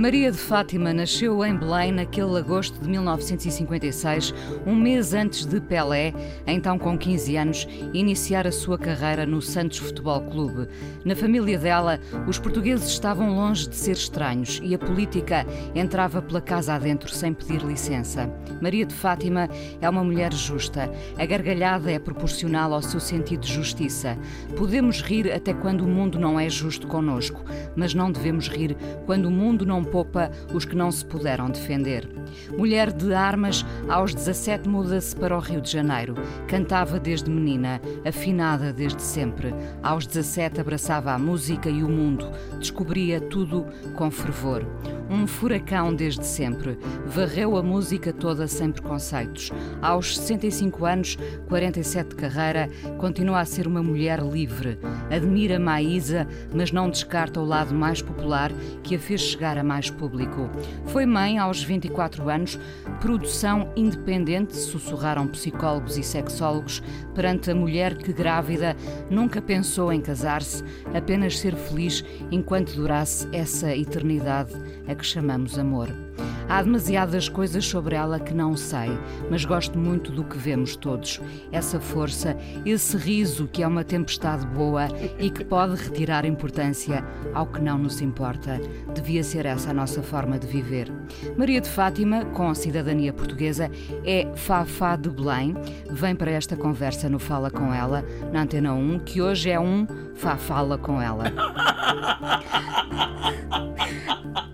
Maria de Fátima nasceu em Belém naquele agosto de 1956, um mês antes de Pelé, então com 15 anos, iniciar a sua carreira no Santos Futebol Clube. Na família dela, os portugueses estavam longe de ser estranhos e a política entrava pela casa adentro sem pedir licença. Maria de Fátima é uma mulher justa. A gargalhada é proporcional ao seu sentido de justiça. Podemos rir até quando o mundo não é justo conosco, mas não devemos rir quando o mundo não poupa os que não se puderam defender. Mulher de armas, aos 17 muda-se para o Rio de Janeiro. Cantava desde menina, afinada desde sempre. Aos 17 abraçava a música e o mundo, descobria tudo com fervor. Um furacão desde sempre. Varreu a música toda sem preconceitos. Aos 65 anos, 47 de carreira, continua a ser uma mulher livre. Admira Maísa, mas não descarta o lado mais popular que a fez chegar a mais público. Foi mãe aos 24 anos, produção independente, sussurraram psicólogos e sexólogos perante a mulher que, grávida, nunca pensou em casar-se, apenas ser feliz enquanto durasse essa eternidade a que chamamos amor. Há demasiadas coisas sobre ela que não sei, mas gosto muito do que vemos todos. Essa força, esse riso que é uma tempestade boa e que pode retirar importância ao que não nos importa. Devia ser essa a nossa forma de viver. Maria de Fátima, com cidadania portuguesa, é Fafá de Belém. Vem para esta conversa no Fala Com Ela, na Antena 1, que hoje é um Fafala Com Ela.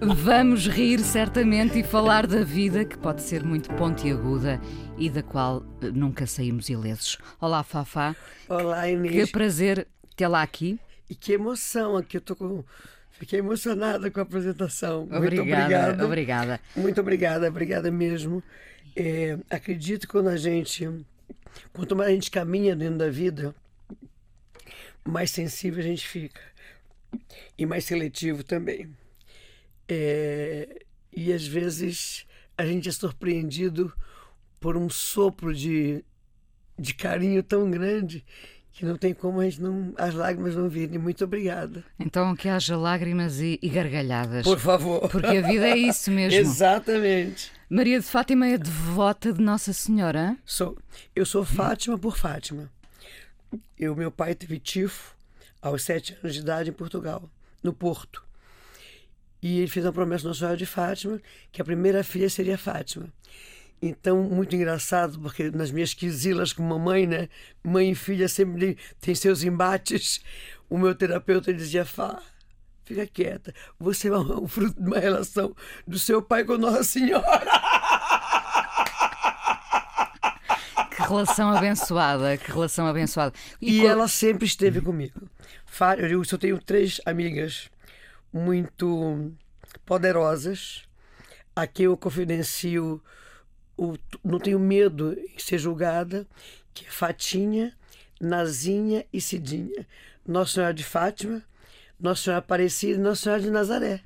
Vamos rir certamente e falar da vida que pode ser muito pontiaguda e da qual eh, nunca saímos ilesos. Olá, Fafá. Olá, Inês. Que prazer tê-la aqui. E que emoção aqui. Eu tô com. Fiquei emocionada com a apresentação. Obrigada, muito obrigada. Obrigada. Muito obrigada, obrigada mesmo. É, acredito que quando a gente. Quanto mais a gente caminha dentro da vida, mais sensível a gente fica. E mais seletivo também. É, e às vezes a gente é surpreendido por um sopro de, de carinho tão grande que não tem como a gente não, as lágrimas não virem. Muito obrigada. Então que haja lágrimas e, e gargalhadas. Por favor. Porque a vida é isso mesmo. Exatamente. Maria de Fátima é devota de Nossa Senhora? Sou. Eu sou Fátima por Fátima. Eu, meu pai teve tifo aos sete anos de idade em Portugal, no Porto. E ele fez uma promessa Nossa Senhora de Fátima, que a primeira filha seria Fátima. Então, muito engraçado, porque nas minhas quisilas com mamãe, né? Mãe e filha sempre tem seus embates. O meu terapeuta dizia, Fá, fica quieta. Você é um fruto de uma relação do seu pai com Nossa Senhora. Que relação abençoada, que relação abençoada. E, e qual... ela sempre esteve comigo. Eu eu tenho três amigas muito poderosas, a quem eu confidencio, o, não tenho medo em ser julgada, que é Fatinha, Nazinha e Cidinha. Nossa Senhora de Fátima, Nossa Senhora Aparecida e Nossa Senhora de Nazaré.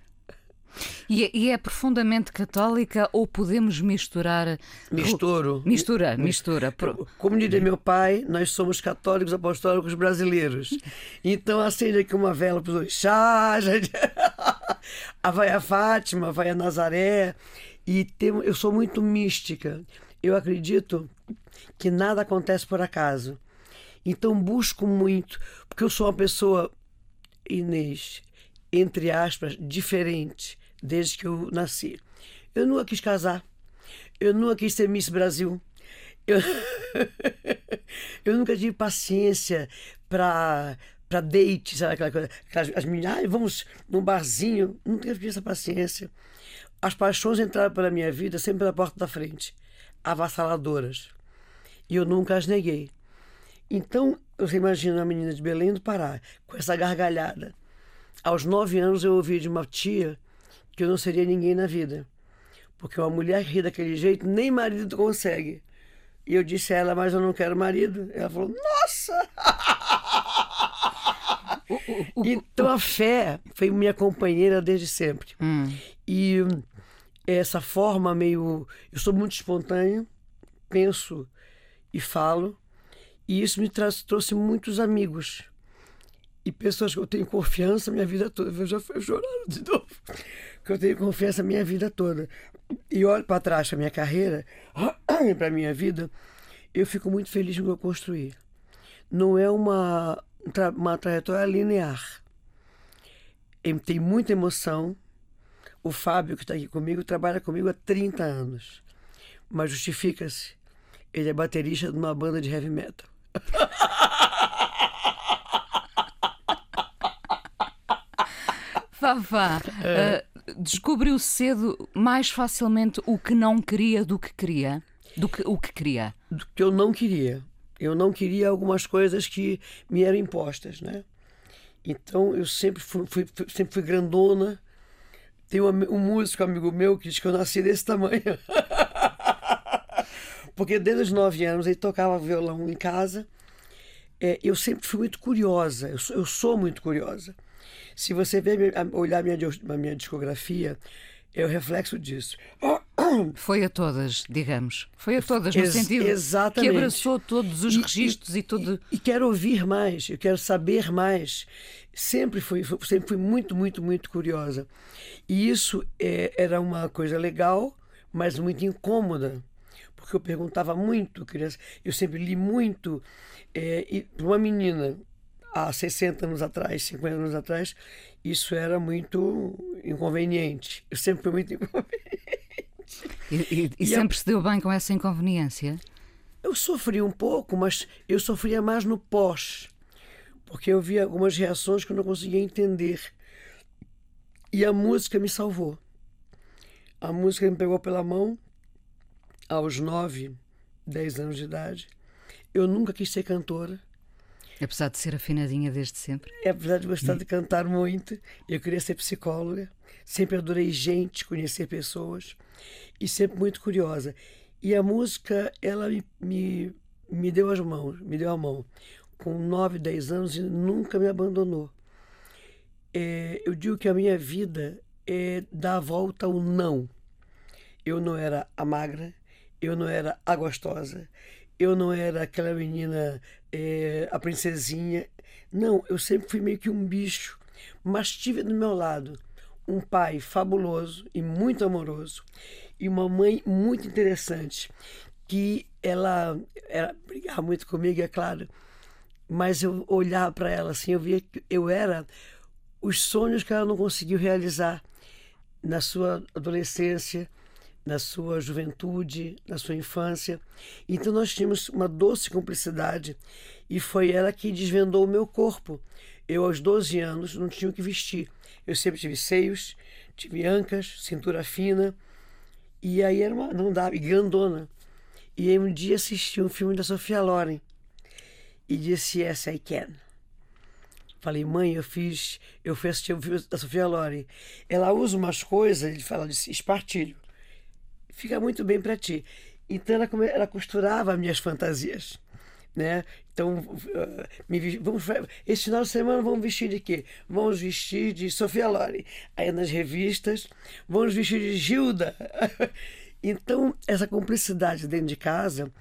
E é, e é, profundamente católica ou podemos misturar? Misturo. Mistura, mistura. Como diria meu pai, nós somos católicos apostólicos brasileiros. Então acende aqui uma vela para os dois chás. a vai a Fátima, vai a Nazaré. E tem, eu sou muito mística. Eu acredito que nada acontece por acaso. Então busco muito, porque eu sou uma pessoa, Inês, entre aspas, diferente desde que eu nasci. Eu nunca quis casar. Eu nunca quis ser Miss Brasil. Eu, eu nunca tive paciência para para date, sabe aquela coisa? Aquelas, as meninas, ah, vamos num barzinho. Nunca tive essa paciência. As paixões entraram pela minha vida sempre pela porta da frente, avassaladoras. E eu nunca as neguei. Então, você imagina a menina de Belém do Pará, com essa gargalhada. Aos nove anos eu ouvi de uma tia que eu não seria ninguém na vida. Porque uma mulher ri daquele jeito, nem marido consegue. E eu disse a ela, mas eu não quero marido. Ela falou, nossa! então a fé foi minha companheira desde sempre. Hum. E essa forma meio. Eu sou muito espontânea, penso e falo, e isso me trouxe muitos amigos. E pessoas que eu tenho confiança minha vida toda. Eu já fui chorando de novo. Que eu tenho confiança minha vida toda. E olho para trás para minha carreira, para minha vida, eu fico muito feliz com o que eu construí. Não é uma, uma trajetória linear. Tem muita emoção. O Fábio, que está aqui comigo, trabalha comigo há 30 anos. Mas justifica-se. Ele é baterista de uma banda de heavy metal. Fafá, uh, descobriu cedo mais facilmente o que não queria do que queria? Do que o que queria? Do que eu não queria. Eu não queria algumas coisas que me eram impostas, né? Então eu sempre fui, fui sempre fui grandona. Tem um, um músico amigo meu que diz que eu nasci desse tamanho. Porque desde os nove anos ele tocava violão em casa. É, eu sempre fui muito curiosa, eu sou, eu sou muito curiosa. Se você ver, olhar minha, minha discografia, é o reflexo disso. Foi a todas, digamos. Foi a todas, no Ex sentido exatamente. que abraçou todos os e, registros e, e tudo. E, e, quero ouvir mais, eu quero saber mais. Sempre fui, sempre fui muito, muito, muito curiosa. E isso é, era uma coisa legal, mas muito incômoda. Porque eu perguntava muito, criança. Eu sempre li muito. É, e uma menina há 60 anos atrás, 50 anos atrás, isso era muito inconveniente. Eu sempre fui muito inconveniente. E, e, e sempre a... se deu bem com essa inconveniência? Eu sofri um pouco, mas eu sofria mais no pós, porque eu via algumas reações que eu não conseguia entender. E a música me salvou. A música me pegou pela mão aos 9, 10 anos de idade. Eu nunca quis ser cantora Apesar de ser afinadinha desde sempre? É, apesar de gostar de cantar muito, eu queria ser psicóloga. Sempre adorei gente, conhecer pessoas e sempre muito curiosa. E a música, ela me, me, me deu as mãos, me deu a mão. Com 9, 10 anos e nunca me abandonou. É, eu digo que a minha vida é dar a volta ao não. Eu não era a magra, eu não era a gostosa, eu não era aquela menina, é, a princesinha. Não, eu sempre fui meio que um bicho, mas tive do meu lado um pai fabuloso e muito amoroso e uma mãe muito interessante que ela, ela brigava muito comigo, é claro, mas eu olhava para ela assim, eu via que eu era os sonhos que ela não conseguiu realizar na sua adolescência, na sua juventude, na sua infância. Então nós tínhamos uma doce cumplicidade e foi ela que desvendou o meu corpo. Eu, aos 12 anos, não tinha o que vestir. Eu sempre tive seios, tive ancas, cintura fina, e aí era uma, não dava, e grandona. E aí um dia assisti um filme da Sofia Loren e disse Yes, I can. Falei, mãe, eu fiz, eu fui assistir um filme da Sofia Loren. Ela usa umas coisas, ele fala de espartilho fica muito bem para ti. Então ela, ela costurava minhas fantasias. Né? Então, uh, me, vamos, esse final de semana vamos vestir de quê? Vamos vestir de Sofia Loren. Aí nas revistas, vamos vestir de Gilda. então, essa cumplicidade dentro de casa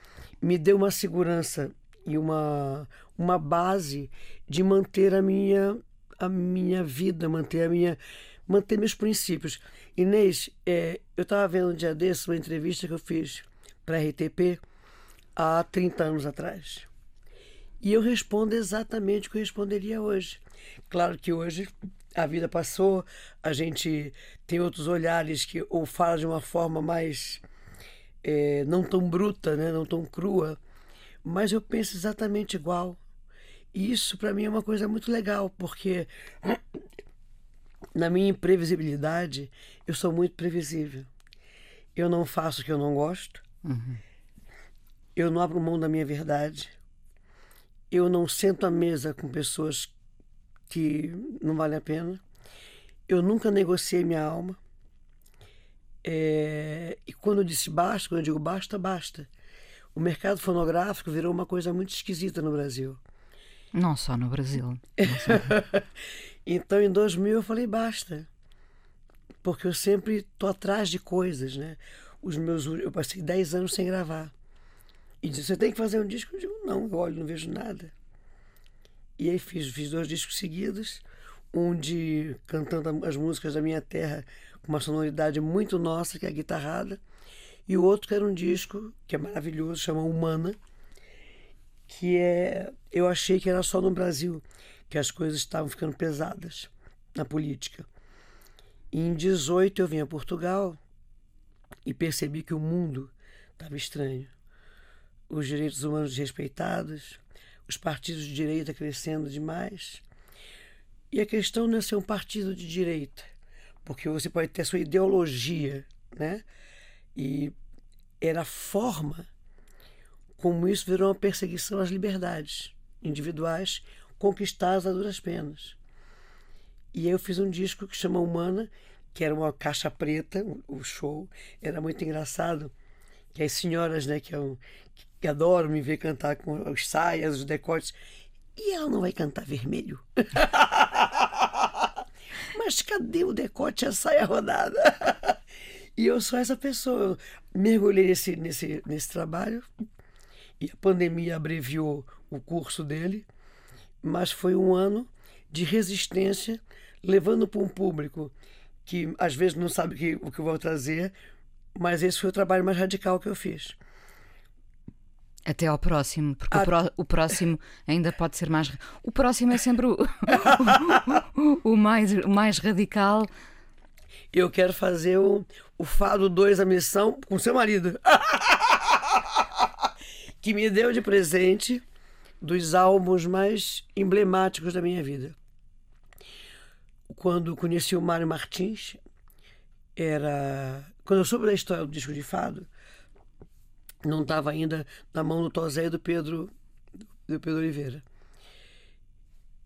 me deu uma segurança e uma, uma base de manter a minha, a minha vida, manter a minha manter meus princípios. Inês, é, eu estava vendo um dia desse uma entrevista que eu fiz para a RTP há 30 anos atrás. E eu respondo exatamente o que eu responderia hoje. Claro que hoje a vida passou, a gente tem outros olhares que ou fala de uma forma mais é, não tão bruta, né, não tão crua, mas eu penso exatamente igual. E isso para mim é uma coisa muito legal, porque na minha imprevisibilidade, eu sou muito previsível. Eu não faço o que eu não gosto. Uhum. Eu não abro mão da minha verdade. Eu não sento à mesa com pessoas que não valem a pena. Eu nunca negociei minha alma. É, e quando eu disse basta, quando eu digo basta, basta. O mercado fonográfico virou uma coisa muito esquisita no Brasil. Não só no Brasil. então, em 2000, eu falei basta. Porque eu sempre estou atrás de coisas, né? Os meus, eu passei 10 anos sem gravar. E disse, você tem que fazer um disco? Eu digo, não, eu olho, não vejo nada. E aí fiz, fiz dois discos seguidos, um de cantando as músicas da minha terra com uma sonoridade muito nossa, que é a guitarrada, e o outro que era um disco que é maravilhoso, chama Humana, que é eu achei que era só no Brasil que as coisas estavam ficando pesadas na política. E em 18 eu vim a Portugal e percebi que o mundo estava estranho. Os direitos humanos desrespeitados, os partidos de direita crescendo demais. E a questão não é ser um partido de direita, porque você pode ter sua ideologia, né? E era a forma como isso virou uma perseguição às liberdades individuais conquistadas a duras penas. E aí eu fiz um disco que chama Humana, que era uma caixa preta, o show, era muito engraçado, que as senhoras, né, que, eu, que adoram me ver cantar com as saias, os decotes, e ela não vai cantar vermelho? Mas cadê o decote e a saia rodada? e eu sou essa pessoa, eu mergulhei nesse, nesse, nesse trabalho, e a pandemia abreviou o curso dele, mas foi um ano de resistência, levando para um público que às vezes não sabe o que, o que eu vou trazer, mas esse foi o trabalho mais radical que eu fiz. Até ao próximo, porque a... o, pró o, próximo ainda pode ser mais. O próximo é sempre o, o, o mais, o mais radical. Eu quero fazer o, o Fado 2, a missão, com seu marido. que me deu de presente dos álbuns mais emblemáticos da minha vida. Quando conheci o Mário Martins, era. Quando eu soube da história do disco de fado, não estava ainda na mão do Tosé e do Pedro, do Pedro Oliveira.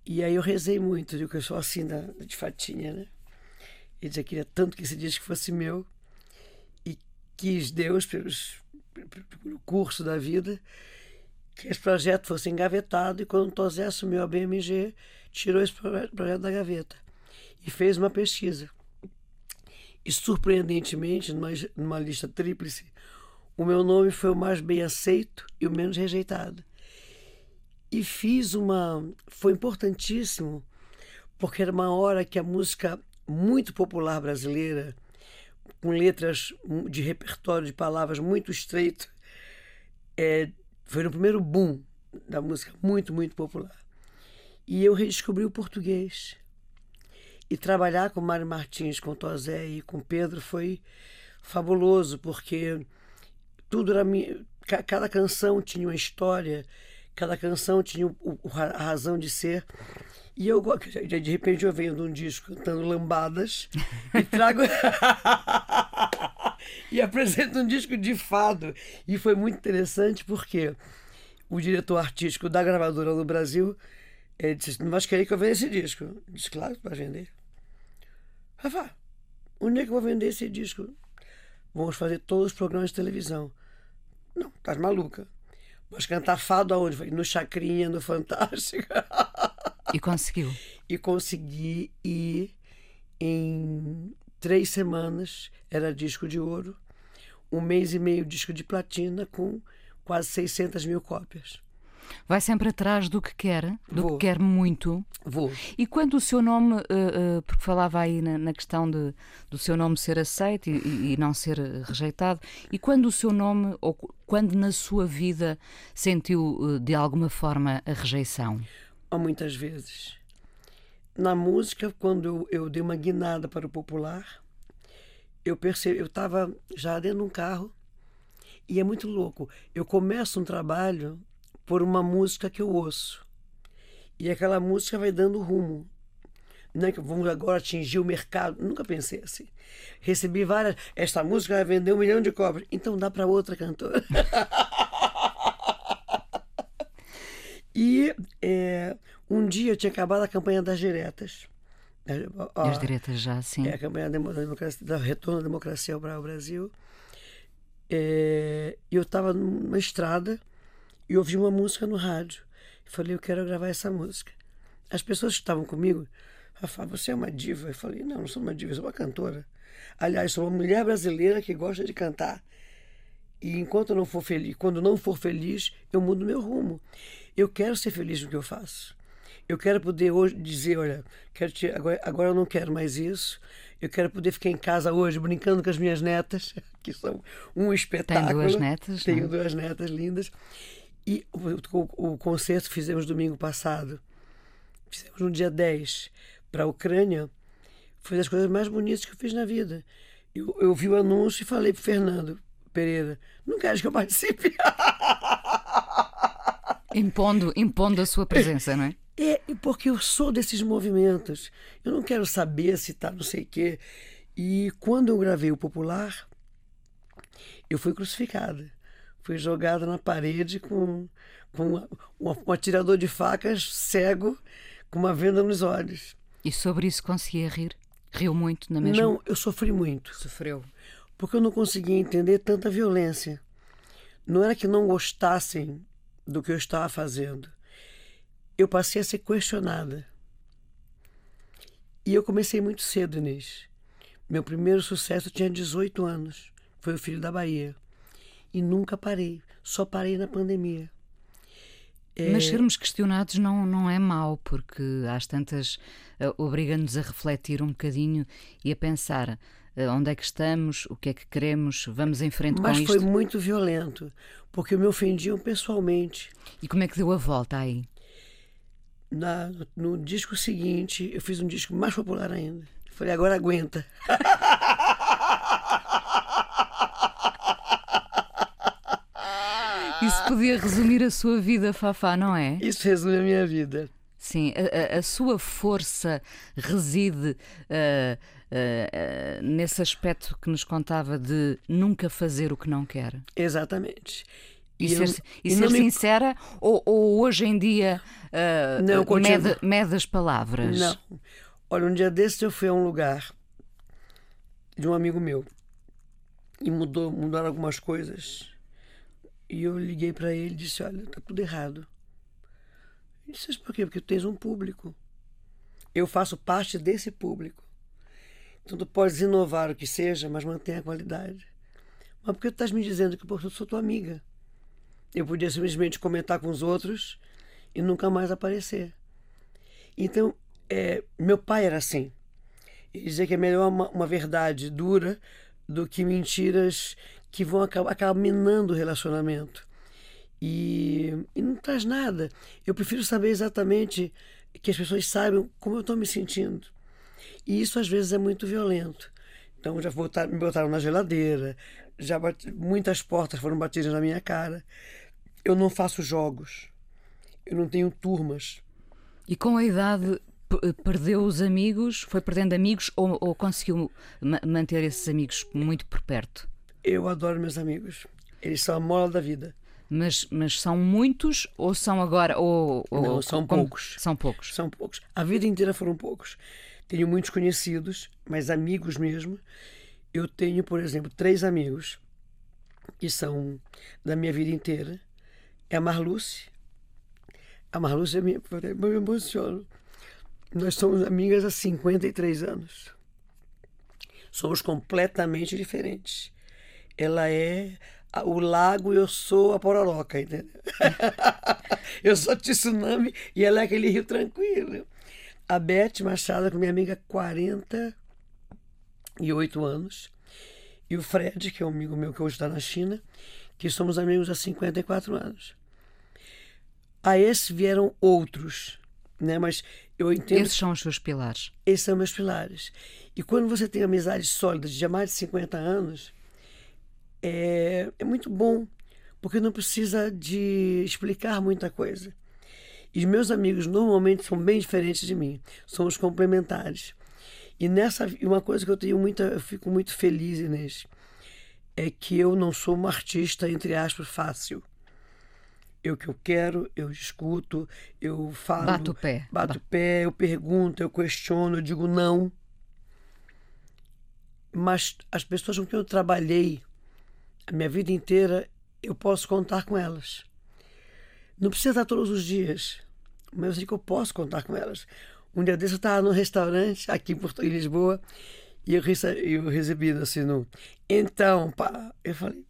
E aí eu rezei muito, digo que eu sou assim da, de fatinha, né? Dizia que queria tanto que esse disco fosse meu e quis Deus, pelos, pelo curso da vida, que esse projeto fosse engavetado e quando o Tosé assumiu a BMG, tirou esse projeto da gaveta e fez uma pesquisa. E surpreendentemente, numa, numa lista tríplice, o meu nome foi o mais bem aceito e o menos rejeitado. E fiz uma. Foi importantíssimo, porque era uma hora que a música muito popular brasileira, com letras de repertório de palavras muito estreito, é, foi no primeiro boom da música muito, muito popular. E eu redescobri o português. E trabalhar com Mário Martins, com Tozé e com Pedro foi fabuloso, porque tudo era minha, cada canção tinha uma história, cada canção tinha a razão de ser. E eu de repente eu venho de um disco cantando lambadas e trago e apresento um disco de fado. E foi muito interessante porque o diretor artístico da gravadora no Brasil ele disse: Não vais querer que eu venda esse disco? Eu disse: Claro que vai vender. Rafa, onde é que eu vou vender esse disco? Vamos fazer todos os programas de televisão. Não, estás maluca. Mas cantar fado aonde? No Chacrinha, no Fantástico. E conseguiu? e consegui ir em três semanas, era disco de ouro, um mês e meio disco de platina com quase 600 mil cópias. Vai sempre atrás do que quer, do Vou. que quer muito. Vou. E quando o seu nome, uh, uh, porque falava aí na, na, questão de, do seu nome ser aceito e, e, não ser rejeitado, e quando o seu nome, ou quando na sua vida sentiu uh, de alguma forma a rejeição? Há muitas vezes. Na música, quando eu, eu dei uma guinada para o popular, eu percebi, eu estava já dentro de um carro e é muito louco. Eu começo um trabalho por uma música que eu ouço. E aquela música vai dando rumo. Não é que vamos agora atingir o mercado. Nunca pensei assim. Recebi várias. Esta música vai vender um milhão de cópias. Então dá para outra cantora. e é, um dia eu tinha acabado a campanha das diretas É, ó, as diretas já, sim. É a campanha da, democracia, da retorno da democracia ao Brasil. É, eu estava numa estrada e ouvi uma música no rádio. Falei, eu quero gravar essa música. As pessoas que estavam comigo Rafa, você é uma diva. Eu falei, não, não sou uma diva, eu sou uma cantora. Aliás, sou uma mulher brasileira que gosta de cantar. E enquanto não for feliz, quando não for feliz, eu mudo meu rumo. Eu quero ser feliz no que eu faço. Eu quero poder hoje dizer, olha, quero te, agora, agora eu não quero mais isso. Eu quero poder ficar em casa hoje brincando com as minhas netas, que são um espetáculo. Tem duas netas? Tenho não? duas netas lindas. E o, o, o concerto que fizemos domingo passado, fizemos no dia 10, para a Ucrânia, foi das coisas mais bonitas que eu fiz na vida. Eu, eu vi o anúncio e falei para Fernando Pereira: não queres que eu participe? Impondo, impondo a sua presença, não é? É, porque eu sou desses movimentos. Eu não quero saber se está não sei o quê. E quando eu gravei o Popular, eu fui crucificada. Fui jogada na parede com, com um, um atirador de facas cego com uma venda nos olhos. E sobre isso conseguia rir? Riu muito na mesma? Não, eu sofri muito. Sofreu. Porque eu não conseguia entender tanta violência. Não era que não gostassem do que eu estava fazendo. Eu passei a ser questionada. E eu comecei muito cedo, Inês. Meu primeiro sucesso tinha 18 anos. Foi o Filho da Bahia. E nunca parei. Só parei na pandemia. É... Mas sermos questionados não, não é mau, porque às tantas uh, obriga-nos a refletir um bocadinho e a pensar uh, onde é que estamos, o que é que queremos, vamos em frente Mas com isto. Mas foi muito violento, porque me ofendiam pessoalmente. E como é que deu a volta aí? Na, no disco seguinte, eu fiz um disco mais popular ainda. Falei, agora aguenta. Isso podia resumir a sua vida, Fafá, não é? Isso resume a minha vida. Sim, a, a, a sua força reside uh, uh, uh, nesse aspecto que nos contava de nunca fazer o que não quer. Exatamente. E, e ser, eu, e ser sincera ou, ou, hoje em dia não, mede, mede as palavras? Não. Olha, um dia desses eu fui a um lugar de um amigo meu e mudou, mudaram algumas coisas e eu liguei para ele e disse: Olha, tá tudo errado. Ele disse: Por quê? Porque tu tens um público. Eu faço parte desse público. Então tu podes inovar o que seja, mas mantenha a qualidade. Mas por que tu estás me dizendo que eu sou tua amiga? Eu podia simplesmente comentar com os outros e nunca mais aparecer. Então, é, meu pai era assim. Ele dizia que é melhor uma, uma verdade dura do que mentiras que vão acabar, acabar minando o relacionamento. E, e não traz nada. Eu prefiro saber exatamente que as pessoas saibam como eu estou me sentindo. E isso às vezes é muito violento. Então já botaram, me botaram na geladeira, já muitas portas foram batidas na minha cara. Eu não faço jogos, eu não tenho turmas. E com a idade perdeu os amigos, foi perdendo amigos ou, ou conseguiu manter esses amigos muito por perto? Eu adoro meus amigos. Eles são a mola da vida. Mas, mas são muitos ou são agora. Ou, ou Não, são como, poucos. São poucos. São poucos. A vida inteira foram poucos. Tenho muitos conhecidos, mas amigos mesmo. Eu tenho, por exemplo, três amigos que são da minha vida inteira. É a Marluce. A Marluce é minha. Eu me emociono. Nós somos amigas há 53 anos. Somos completamente diferentes ela é o lago, eu sou a pororoca, entendeu? eu sou tsunami e ela é aquele rio tranquilo. A Beth Machado, com minha amiga há 48 anos, e o Fred, que é um amigo meu que hoje está na China, que somos amigos há 54 anos. A esse vieram outros, né? Mas eu entendo. Esses são os seus pilares. Esses são meus pilares. E quando você tem amizades sólidas de mais de 50 anos, é, é muito bom, porque não precisa de explicar muita coisa. E meus amigos normalmente são bem diferentes de mim, somos complementares. E nessa uma coisa que eu tenho muita, eu fico muito feliz Inês, é que eu não sou uma artista entre aspas fácil. Eu que eu quero, eu escuto, eu falo. Bato o pé. Bato o pé, eu pergunto, eu questiono, eu digo não. Mas as pessoas com quem eu trabalhei a minha vida inteira, eu posso contar com elas. Não precisa estar todos os dias, mas eu sei que eu posso contar com elas. Um dia desse eu estava num restaurante aqui em, Porto, em Lisboa e eu recebi, eu recebi assim no. Então, pá, eu falei,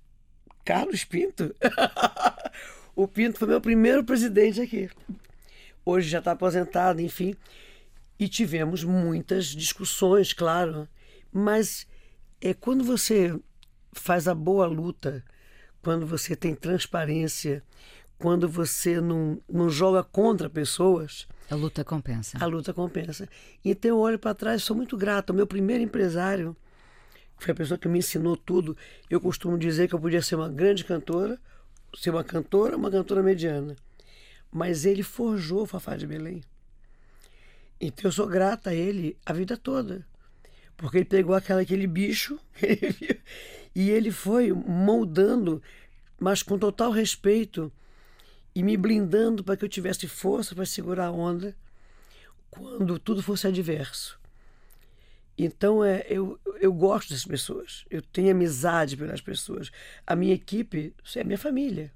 Carlos Pinto? o Pinto foi meu primeiro presidente aqui. Hoje já está aposentado, enfim. E tivemos muitas discussões, claro. Mas é quando você faz a boa luta, quando você tem transparência, quando você não, não joga contra pessoas. A luta compensa. A luta compensa. Então eu olho para trás, sou muito grato. O meu primeiro empresário, que foi a pessoa que me ensinou tudo, eu costumo dizer que eu podia ser uma grande cantora, ser uma cantora, uma cantora mediana. Mas ele forjou o Fafá de Belém. Então eu sou grata a ele a vida toda. Porque ele pegou aquela, aquele bicho e ele foi moldando, mas com total respeito e me blindando para que eu tivesse força para segurar a onda quando tudo fosse adverso. Então é, eu, eu gosto das pessoas, eu tenho amizade pelas pessoas. A minha equipe é minha família.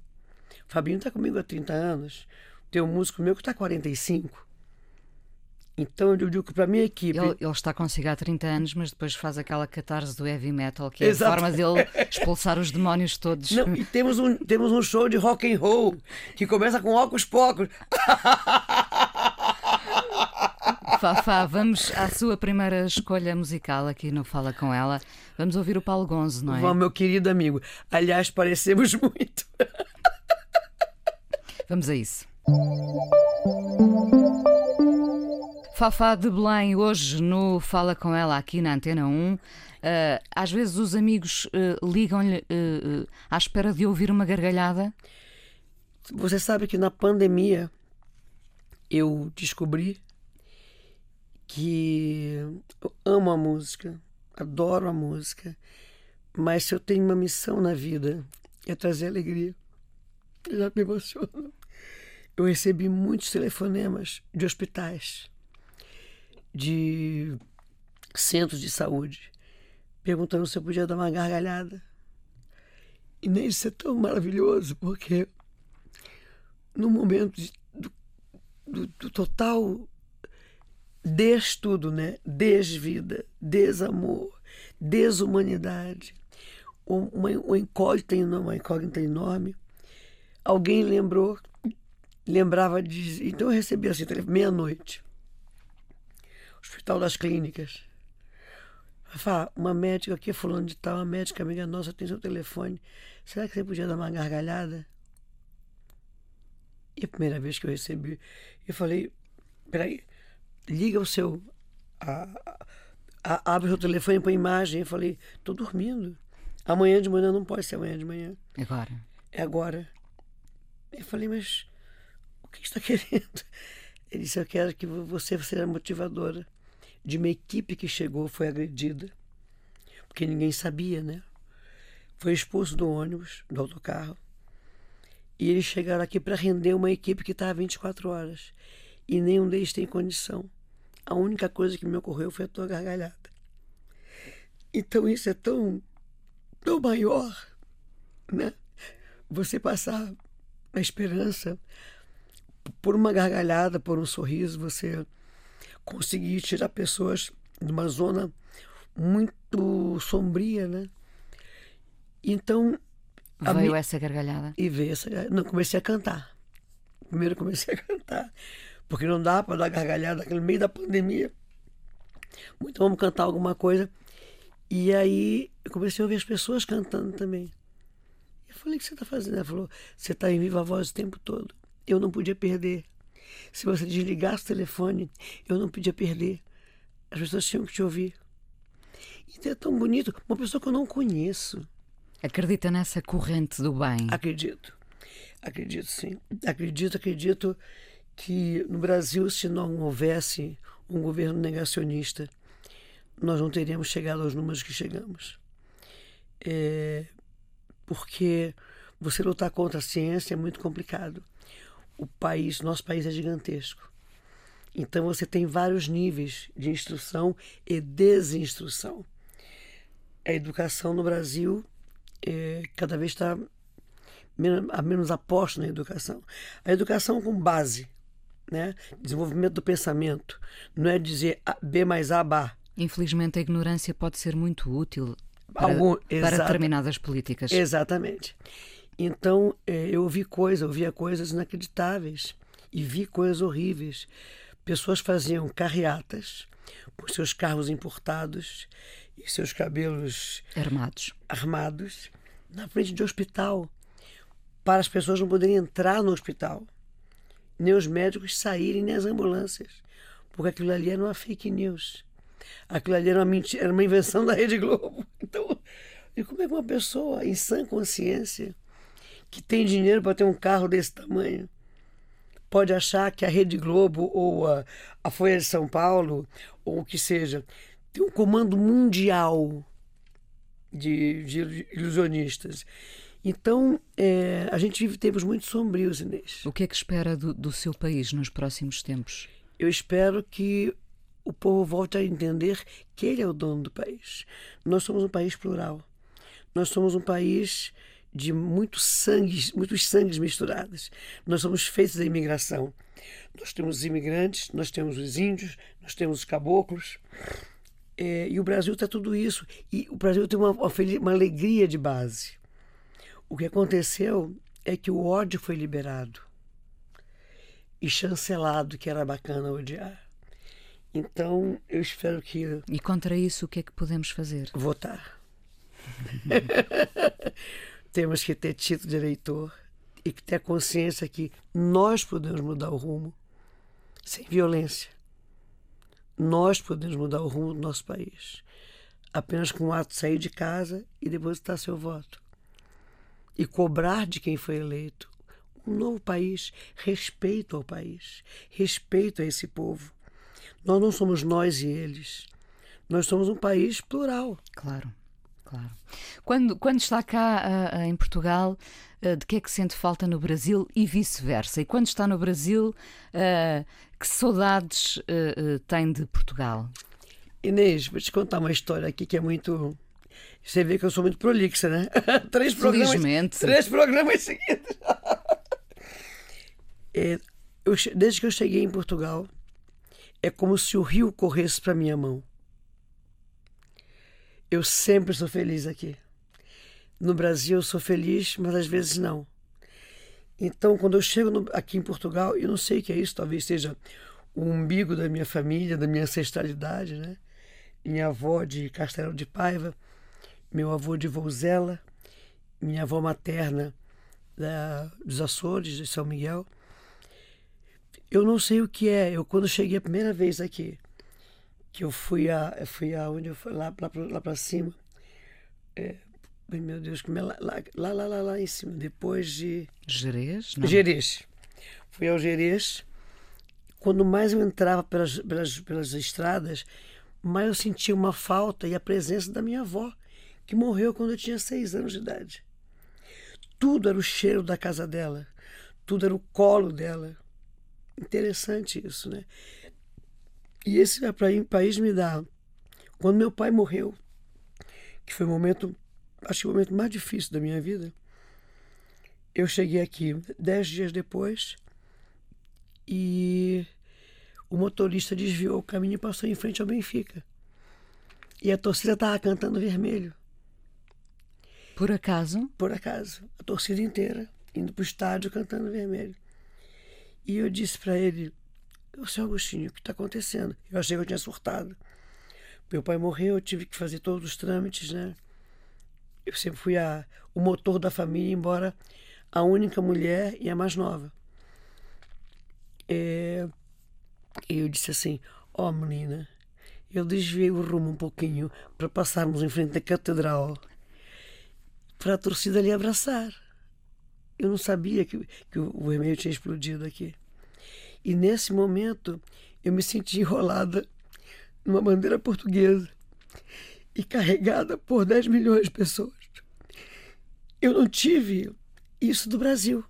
O Fabinho está comigo há 30 anos, tem um músico meu que está há 45. Então eu digo que para a minha equipe. Ele, ele, está consigo há 30 anos, mas depois faz aquela catarse do heavy metal, que é Exato. a forma dele expulsar os demónios todos. Não, e temos um, temos um show de rock and roll que começa com óculos pocos. Fafá, vamos à sua primeira escolha musical aqui no Fala Com Ela. Vamos ouvir o Paulo Gonzo, não é? Vamos, meu querido amigo. Aliás, parecemos muito. Vamos a isso. Fafá de Belém, hoje no Fala Com Ela aqui na Antena 1. Uh, às vezes os amigos uh, ligam-lhe uh, à espera de ouvir uma gargalhada. Você sabe que na pandemia eu descobri que eu amo a música, adoro a música, mas se eu tenho uma missão na vida é trazer alegria. Eu já me emociono. Eu recebi muitos telefonemas de hospitais de centros de saúde, perguntando se eu podia dar uma gargalhada. E nem isso é tão maravilhoso, porque no momento de, do, do, do, total destudo, né? desvida, desamor, desumanidade, uma, uma, incógnita, uma incógnita enorme, alguém lembrou, lembrava de. Então eu recebi assim, meia-noite. Hospital das Clínicas. Fala, uma médica aqui, fulano de tal, uma médica amiga nossa, tem seu telefone. Será que você podia dar uma gargalhada? E a primeira vez que eu recebi, eu falei, peraí, liga o seu. A, a, abre o telefone para imagem. Eu falei, tô dormindo. Amanhã de manhã não pode ser amanhã de manhã. Agora. É agora. Eu falei, mas o que está querendo? Ele disse: Eu quero que você seja motivadora de uma equipe que chegou, foi agredida, porque ninguém sabia, né? Foi expulso do ônibus, do autocarro. E eles chegaram aqui para render uma equipe que estava 24 horas. E nenhum deles tem condição. A única coisa que me ocorreu foi a tua gargalhada. Então isso é tão, tão maior, né? Você passar a esperança por uma gargalhada, por um sorriso, você conseguir tirar pessoas de uma zona muito sombria, né? Então. Veio essa gargalhada? E veio essa Não, comecei a cantar. Primeiro comecei a cantar. Porque não dá para dar gargalhada no meio da pandemia. Então vamos cantar alguma coisa. E aí eu comecei a ouvir as pessoas cantando também. Eu falei, o que você está fazendo? Ela falou, você está em viva voz o tempo todo eu não podia perder. Se você desligasse o telefone, eu não podia perder. As pessoas tinham que te ouvir. Isso é tão bonito. Uma pessoa que eu não conheço. Acredita nessa corrente do bem? Acredito. Acredito, sim. Acredito, acredito que no Brasil, se não houvesse um governo negacionista, nós não teríamos chegado aos números que chegamos. É, porque Você lutar contra a ciência é muito complicado. O país, nosso país é gigantesco. Então você tem vários níveis de instrução e desinstrução. A educação no Brasil é, cada vez está menos, a menos aposta na educação. A educação com base, né? desenvolvimento do pensamento, não é dizer B mais A, Bá. Infelizmente, a ignorância pode ser muito útil para, Algum- para determinadas políticas. Exatamente. Então, eh, eu ouvi coisas, eu via coisas inacreditáveis e vi coisas horríveis. Pessoas faziam carreatas com seus carros importados e seus cabelos Armados. armados na frente de hospital para as pessoas não poderem entrar no hospital, nem os médicos saírem, nem as ambulâncias, porque aquilo ali era uma fake news. Aquilo ali era uma mentira, era uma invenção da Rede Globo. Então, e como é que uma pessoa em sã consciência que tem dinheiro para ter um carro desse tamanho pode achar que a Rede Globo ou a, a Folha de São Paulo ou o que seja tem um comando mundial de, de ilusionistas. Então, é, a gente vive tempos muito sombrios, Inês. O que é que espera do, do seu país nos próximos tempos? Eu espero que o povo volte a entender que ele é o dono do país. Nós somos um país plural. Nós somos um país de muitos sangues, muitos sangues misturados. Nós somos feitos da imigração. Nós temos os imigrantes, nós temos os índios, nós temos os caboclos. É, e o Brasil está tudo isso. E o Brasil tem uma, uma, alegria de base. O que aconteceu é que o ódio foi liberado e chancelado, que era bacana odiar. Então, eu espero que E contra isso, o que é que podemos fazer? votar. Temos que ter título de eleitor e que ter consciência que nós podemos mudar o rumo sem violência. Nós podemos mudar o rumo do nosso país. Apenas com o ato de sair de casa e depositar seu voto. E cobrar de quem foi eleito um novo país, respeito ao país, respeito a esse povo. Nós não somos nós e eles. Nós somos um país plural. Claro, claro. Quando, quando está cá ah, em Portugal, ah, de que é que sente falta no Brasil e vice-versa? E quando está no Brasil, ah, que saudades tem de Portugal? Inês, vou te contar uma história aqui que é muito. Você vê que eu sou muito prolixa, né? três programas. Felizmente. Três programas seguidos. É, eu desde que eu cheguei em Portugal, é como se o rio corresse para minha mão. Eu sempre sou feliz aqui. No Brasil eu sou feliz, mas às vezes não. Então, quando eu chego no- aqui em Portugal, eu não sei o que é isso, talvez seja o umbigo da minha família, da minha ancestralidade, né? Minha avó de Castelo de Paiva, meu avô de Vouzela, minha avó materna da, dos Açores, de São Miguel. Eu não sei o que é. Eu, quando cheguei a primeira vez aqui, que eu fui a, eu fui aonde eu fui, lá, lá, lá para cima. É, meu Deus, como é lá, lá, lá, lá, lá, em cima, depois de. Jerez? Não. Gerês. Fui ao Gerês. Quando mais eu entrava pelas, pelas, pelas estradas, mais eu sentia uma falta e a presença da minha avó, que morreu quando eu tinha seis anos de idade. Tudo era o cheiro da casa dela, tudo era o colo dela. Interessante isso, né? E esse país me dá. Quando meu pai morreu, que foi o momento, acho que o momento mais difícil da minha vida, eu cheguei aqui dez dias depois e o motorista desviou o caminho e passou em frente ao Benfica. E a torcida estava cantando vermelho, Por acaso? por acaso. A torcida inteira indo para o estádio cantando vermelho. E eu disse para ele: Ô seu Agostinho, o que está acontecendo? Eu achei que eu tinha surtado. Meu pai morreu, eu tive que fazer todos os trâmites, né? Eu sempre fui a, o motor da família, embora a única mulher e a mais nova. É, e eu disse assim: Ó menina, eu desviei o rumo um pouquinho para passarmos em frente à catedral para a torcida lhe abraçar. Eu não sabia que, que o vermelho tinha explodido aqui. E nesse momento eu me senti enrolada numa bandeira portuguesa e carregada por 10 milhões de pessoas. Eu não tive isso do Brasil.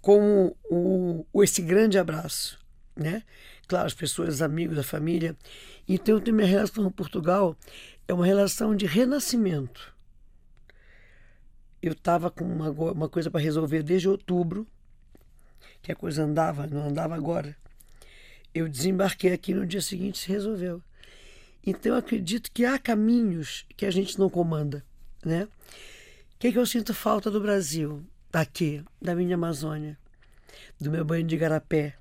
Como o, esse grande abraço, né? Claro, as pessoas, amigos, a família. Então, eu tenho minha relação com Portugal é uma relação de renascimento. Eu estava com uma, uma coisa para resolver desde outubro, que a coisa andava, não andava agora. Eu desembarquei aqui no dia seguinte se resolveu. Então eu acredito que há caminhos que a gente não comanda, né? O que, é que eu sinto falta do Brasil, daqui, da minha Amazônia, do meu banho de garapé,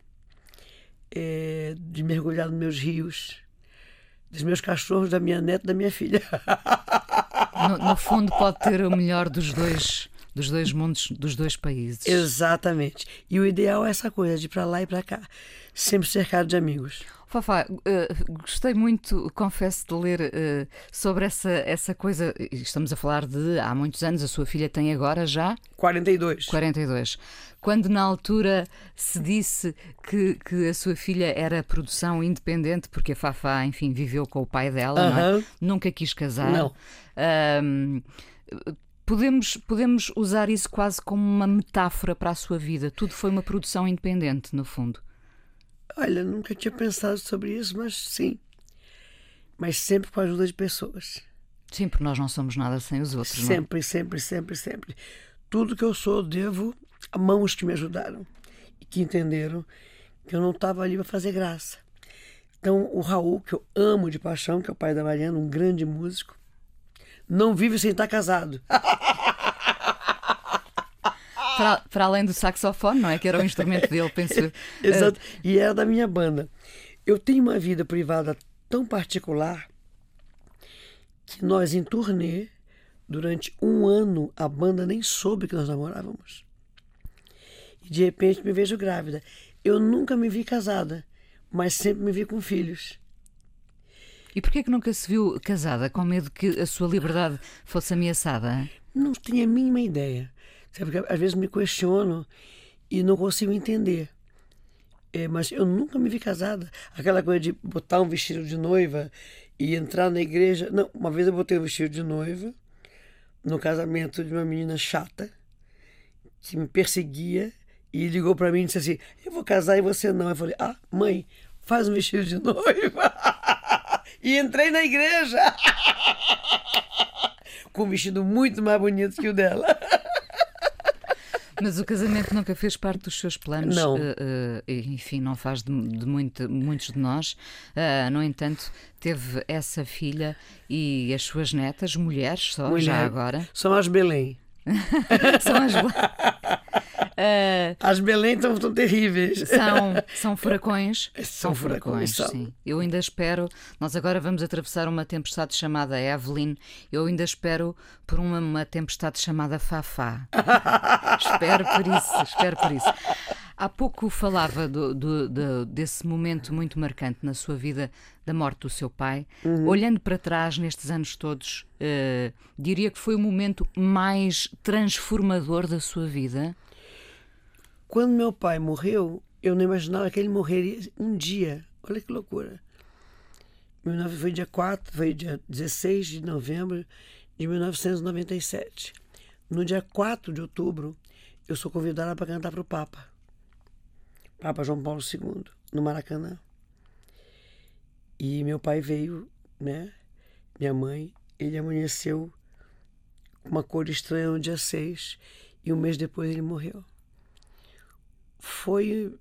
é, de mergulhar nos meus rios, dos meus cachorros, da minha neta, da minha filha. No, fundo, pode ter o melhor dos dois dos dois mundos, dos dois países. Exatamente. E o ideal é essa coisa de ir para lá e para cá, sempre cercado de amigos. Fafá, uh, gostei muito, confesso, de ler uh, sobre essa, essa coisa. Estamos a falar de há muitos anos, a sua filha tem agora já? 42. 42. Quando na altura se disse que, que a sua filha era produção independente, porque a Fafá, enfim, viveu com o pai dela, uh -huh. é? nunca quis casar. Não. Podemos, podemos usar isso quase como uma metáfora para a sua vida. Tudo foi uma produção independente, no fundo. Olha, nunca tinha pensado sobre isso, mas sim. Mas sempre com a ajuda de pessoas. Sim, porque nós não somos nada sem os outros. Sempre, não? sempre, sempre, sempre. Tudo que eu sou, devo a mãos que me ajudaram e que entenderam que eu não estava ali para fazer graça. Então, o Raul, que eu amo de paixão, que é o pai da Mariana, um grande músico, não vive sem estar casado. Para, para, além do saxofone, não é? Que era o instrumento dele, penso. Exato. E era da minha banda. Eu tenho uma vida privada tão particular que nós, em turnê, durante um ano, a banda nem soube que nós namorávamos. E de repente me vejo grávida. Eu nunca me vi casada, mas sempre me vi com filhos. E porquê que nunca se viu casada, com medo que a sua liberdade fosse ameaçada? Não tinha a mínima ideia. Sabe, porque às vezes me questiono e não consigo entender. É, mas eu nunca me vi casada. Aquela coisa de botar um vestido de noiva e entrar na igreja. Não, uma vez eu botei um vestido de noiva no casamento de uma menina chata que me perseguia e ligou para mim e disse assim: Eu vou casar e você não. Eu falei: Ah, mãe, faz um vestido de noiva. e entrei na igreja com um vestido muito mais bonito que o dela. Mas o casamento nunca fez parte dos seus planos. Não. Uh, uh, enfim, não faz de, de muito, muitos de nós. Uh, no entanto, teve essa filha e as suas netas, mulheres só, Mulher. já agora. São as Belém. São as. Uh, As Belém estão, estão terríveis. São, são furacões. São, são furacões, furacões sim. Eu ainda espero. Nós agora vamos atravessar uma tempestade chamada Evelyn. Eu ainda espero por uma, uma tempestade chamada Fafá. espero por isso, espero por isso. Há pouco falava do, do, do, desse momento muito marcante na sua vida da morte do seu pai. Uhum. Olhando para trás nestes anos todos, uh, diria que foi o momento mais transformador da sua vida? Quando meu pai morreu, eu não imaginava que ele morreria um dia. Olha que loucura. Foi dia 4, foi dia 16 de novembro de 1997. No dia 4 de outubro, eu sou convidada para cantar para o Papa. Papa João Paulo II, no Maracanã. E meu pai veio, né? Minha mãe, ele amanheceu com uma cor estranha no dia 6 e um mês depois ele morreu foi.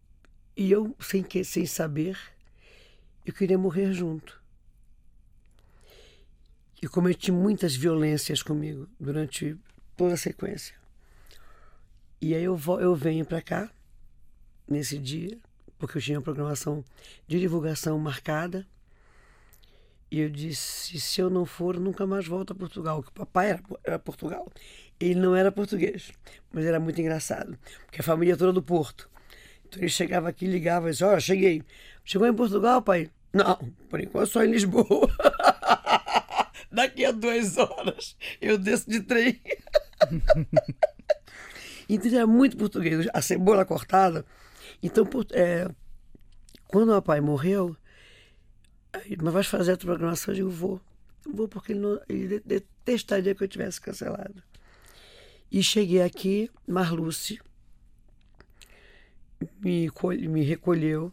E eu, sem, que, sem saber, eu queria morrer junto. E cometi muitas violências comigo durante toda a sequência. E aí eu, vou, eu venho para cá, nesse dia, porque eu tinha uma programação de divulgação marcada. E eu disse: se eu não for, nunca mais volto a Portugal. Porque o papai era, era Portugal. Ele não era português, mas era muito engraçado, porque a família toda do Porto. Ele chegava aqui, ligava e disse: Olha, cheguei. Chegou em Portugal, pai? Não, por enquanto só em Lisboa. Daqui a duas horas eu desço de trem. então ele era muito português. A cebola cortada. Então, é, quando o papai morreu, mas vai fazer a programação? Eu digo: Vou. Vou porque ele, não, ele detestaria que eu tivesse cancelado. E cheguei aqui, Marluce me, me recolheu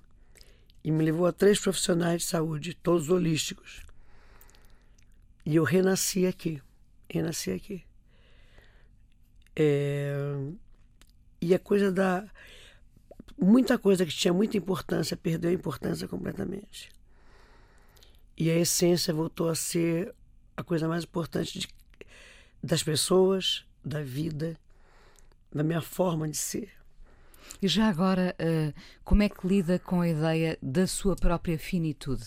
e me levou a três profissionais de saúde, todos holísticos. E eu renasci aqui. Renasci aqui. É... E a coisa da. Muita coisa que tinha muita importância perdeu a importância completamente. E a essência voltou a ser a coisa mais importante de... das pessoas, da vida, da minha forma de ser. E já agora, uh, como é que lida com a ideia da sua própria finitude?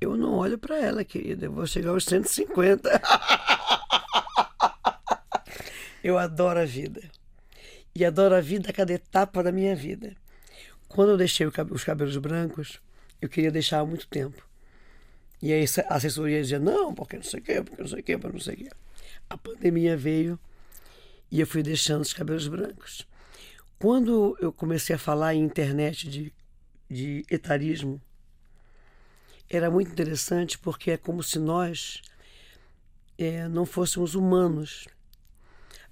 Eu não olho para ela, querida. Eu vou chegar aos 150. eu adoro a vida. E adoro a vida a cada etapa da minha vida. Quando eu deixei os cabelos brancos, eu queria deixar há muito tempo. E aí a assessoria dizia, não, porque não sei o quê, porque não sei o quê, porque não sei o quê. A pandemia veio e eu fui deixando os cabelos brancos. Quando eu comecei a falar em internet de, de etarismo, era muito interessante porque é como se nós é, não fôssemos humanos.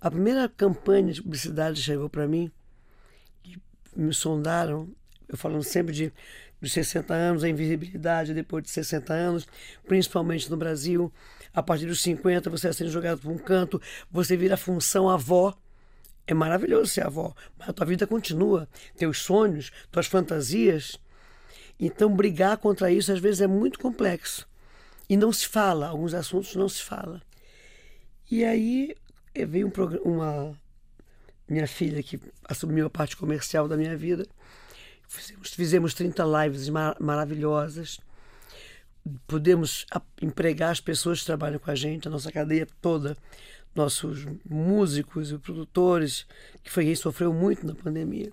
A primeira campanha de publicidade chegou para mim, que me sondaram, eu falando sempre de dos 60 anos, a invisibilidade depois de 60 anos, principalmente no Brasil. A partir dos 50, você é sendo jogado para um canto, você vira função avó. É maravilhoso ser avó, mas a tua vida continua. Teus sonhos, tuas fantasias. Então, brigar contra isso às vezes é muito complexo. E não se fala, alguns assuntos não se fala. E aí eh, veio um uma minha filha que assumiu a parte comercial da minha vida Fizemos, fizemos 30 lives mar maravilhosas. Podemos empregar as pessoas que trabalham com a gente, a nossa cadeia toda, nossos músicos e produtores, que foi quem sofreu muito na pandemia.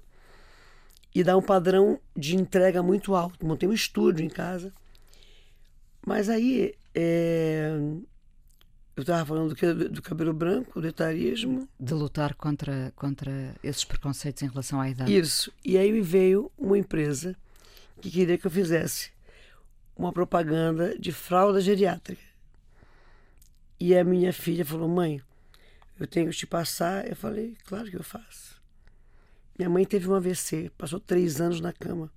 E dar um padrão de entrega muito alto. Montei um estúdio em casa. Mas aí é, eu estava falando do, do, cabelo branco, do etarismo. De lutar contra, contra esses preconceitos em relação à idade. Isso. E aí me veio uma empresa que queria que eu fizesse uma propaganda de fralda geriátrica. E a minha filha falou: mãe, eu tenho que te passar. Eu falei: claro que eu faço. Minha mãe teve um AVC, passou três anos na cama.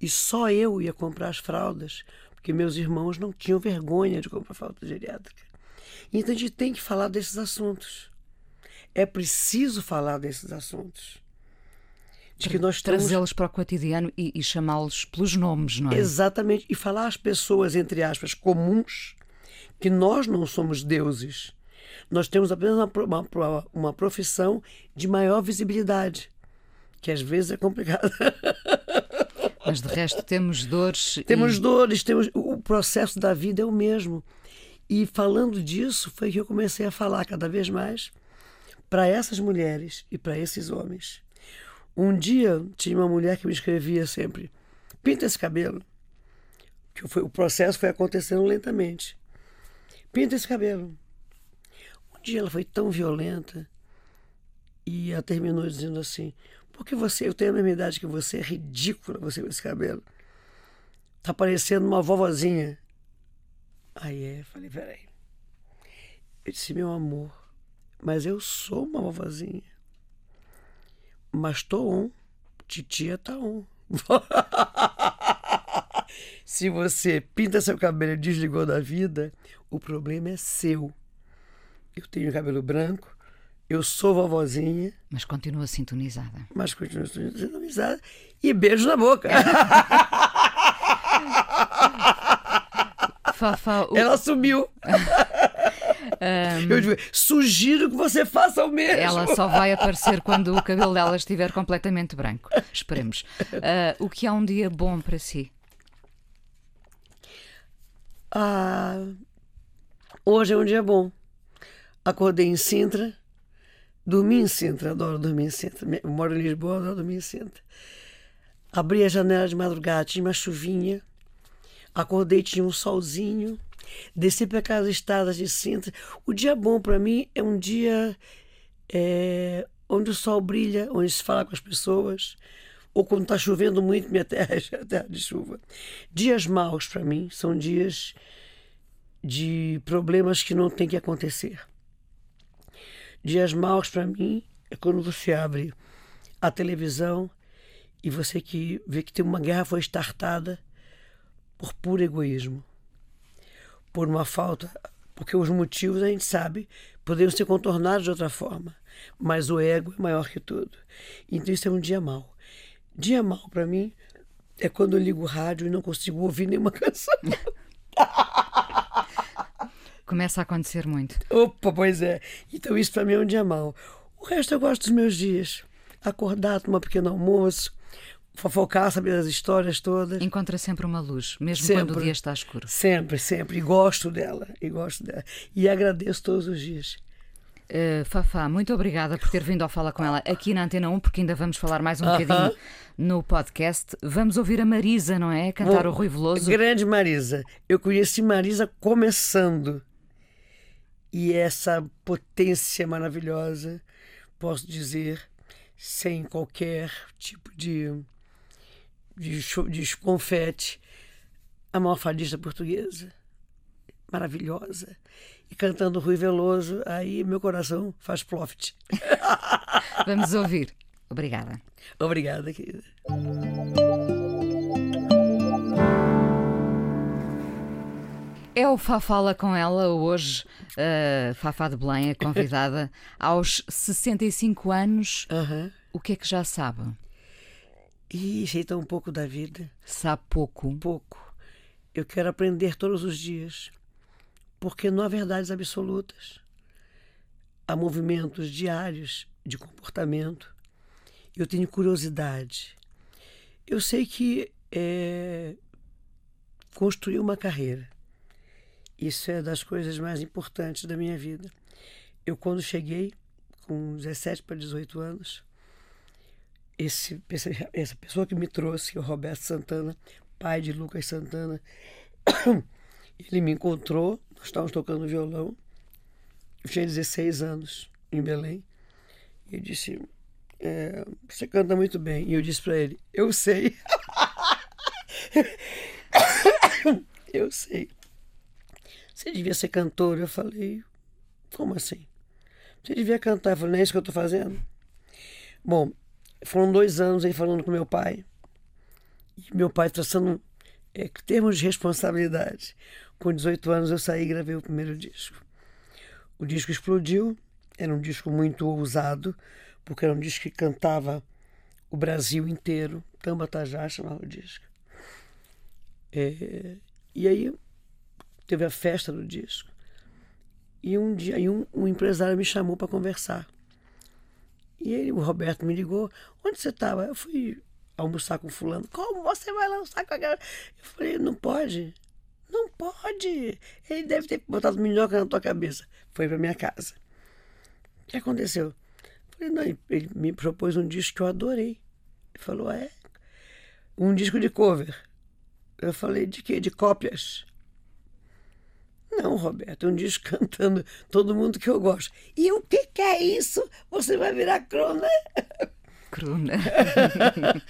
E só eu ia comprar as fraldas, porque meus irmãos não tinham vergonha de comprar fralda geriátrica. Então a gente tem que falar desses assuntos. É preciso falar desses assuntos. De que nós Trazê-los para o cotidiano e, e chamá-los pelos nomes, não é? Exatamente. E falar às pessoas, entre aspas, comuns, que nós não somos deuses. Nós temos apenas uma, uma, uma profissão de maior visibilidade, que às vezes é complicada. Mas de resto temos dores. Temos e... dores, temos o processo da vida é o mesmo. E falando disso, foi que eu comecei a falar cada vez mais para essas mulheres e para esses homens. Um dia tinha uma mulher que me escrevia sempre: pinta esse cabelo. Que foi, o processo foi acontecendo lentamente. Pinta esse cabelo. Um dia ela foi tão violenta e ela terminou dizendo assim: porque você, eu tenho a mesma idade que você, é ridícula você com esse cabelo. Tá parecendo uma vovozinha. Aí é, falei, peraí. Eu disse, meu amor, mas eu sou uma vovozinha. Mas tô on. Titia tá on. Se você pinta seu cabelo e desligou da vida, o problema é seu. Eu tenho cabelo branco, eu sou vovozinha. Mas continua sintonizada. Mas continua sintonizada. E beijo na boca. Fafá, o... Ela sumiu. Um, eu digo, sugiro que você faça o mesmo. Ela só vai aparecer quando o cabelo dela estiver completamente branco. Esperemos. Uh, o que é um dia bom para si? Ah, hoje é um dia bom. Acordei em Sintra, dormi em Sintra, adoro dormir em Sintra. Moro em Lisboa, adoro dormir em Sintra. Abri a janela de madrugada, tinha uma chuvinha Acordei, tinha um solzinho. Desci para aquelas estradas de Sintra. O dia bom para mim é um dia é, onde o sol brilha, onde se fala com as pessoas. Ou quando está chovendo muito, minha terra é terra de chuva. Dias maus para mim são dias de problemas que não tem que acontecer. Dias maus para mim é quando você abre a televisão e você que vê que tem uma guerra foi estartada por puro egoísmo, por uma falta, porque os motivos a gente sabe poderiam ser contornados de outra forma, mas o ego é maior que tudo. Então isso é um dia mau. Dia mau para mim é quando eu ligo o rádio e não consigo ouvir nenhuma canção. Começa a acontecer muito. Opa, pois é. Então isso para mim é um dia mau. O resto eu gosto dos meus dias. Acordar, tomar um pequeno almoço, fofocar, saber as histórias todas. Encontra sempre uma luz, mesmo Sempre. quando o dia está escuro. Sempre, sempre. E gosto dela. E gosto dela. E agradeço todos os dias. Uh, Fafá, muito obrigada por ter vindo ao Fala com ela aqui na Antena 1, porque ainda vamos falar mais um bocadinho no podcast. Vamos ouvir a Marisa, não é? Cantar Bom, o Rui Veloso. Grande Marisa. Eu conheci Marisa começando. E essa potência maravilhosa, posso dizer, sem qualquer tipo de, de, de confete, a maior fadista portuguesa. Maravilhosa. E cantando Rui Veloso, aí meu coração faz ploft. Vamos ouvir. Obrigada. Obrigada, querida. É o Fafala com ela hoje, uh, Fafá de Belém, a convidada, aos 65 anos. O que é que já sabe? E sei tão um pouco da vida. Sabe pouco. pouco. Eu quero aprender todos os dias, porque não há verdades absolutas. Há movimentos diários de comportamento. Eu tenho curiosidade. Eu sei que é, construir uma carreira, isso é das coisas mais importantes da minha vida. Eu, quando cheguei, com 17 para 18 anos, esse, essa pessoa que me trouxe, é o Roberto Santana, pai de Lucas Santana, ele me encontrou, nós estávamos tocando violão, eu tinha 16 anos, em Belém, e ele disse, é, você canta muito bem. E eu disse para ele, eu sei. eu sei. Você devia ser cantor. Eu falei, como assim? Você devia cantar. Eu falei, não é isso que eu estou fazendo? Bom, foram dois anos aí falando com meu pai. E meu pai traçando é, termos de responsabilidade. Com 18 anos eu saí e gravei o primeiro disco. O disco explodiu, era um disco muito ousado, porque era um disco que cantava o Brasil inteiro. Tamba Tajá chamava o disco. É, e aí teve a festa do disco. E um dia aí um, um empresário me chamou para conversar. E ele, o Roberto me ligou, onde você estava? Eu fui almoçar com fulano. Como você vai lançar com aquela... Eu falei, não pode. Não pode. Ele deve ter botado minhoca na tua cabeça. Foi para minha casa. O que aconteceu? Eu falei, não, ele- ele me propôs um disco que eu adorei. Ele falou, "Ah, é? Um disco de cover. Eu falei, de quê? De cópias. Não, Roberto, é um disco cantando todo mundo que eu gosto. E o que, que é isso? Você vai virar crona? Cruna.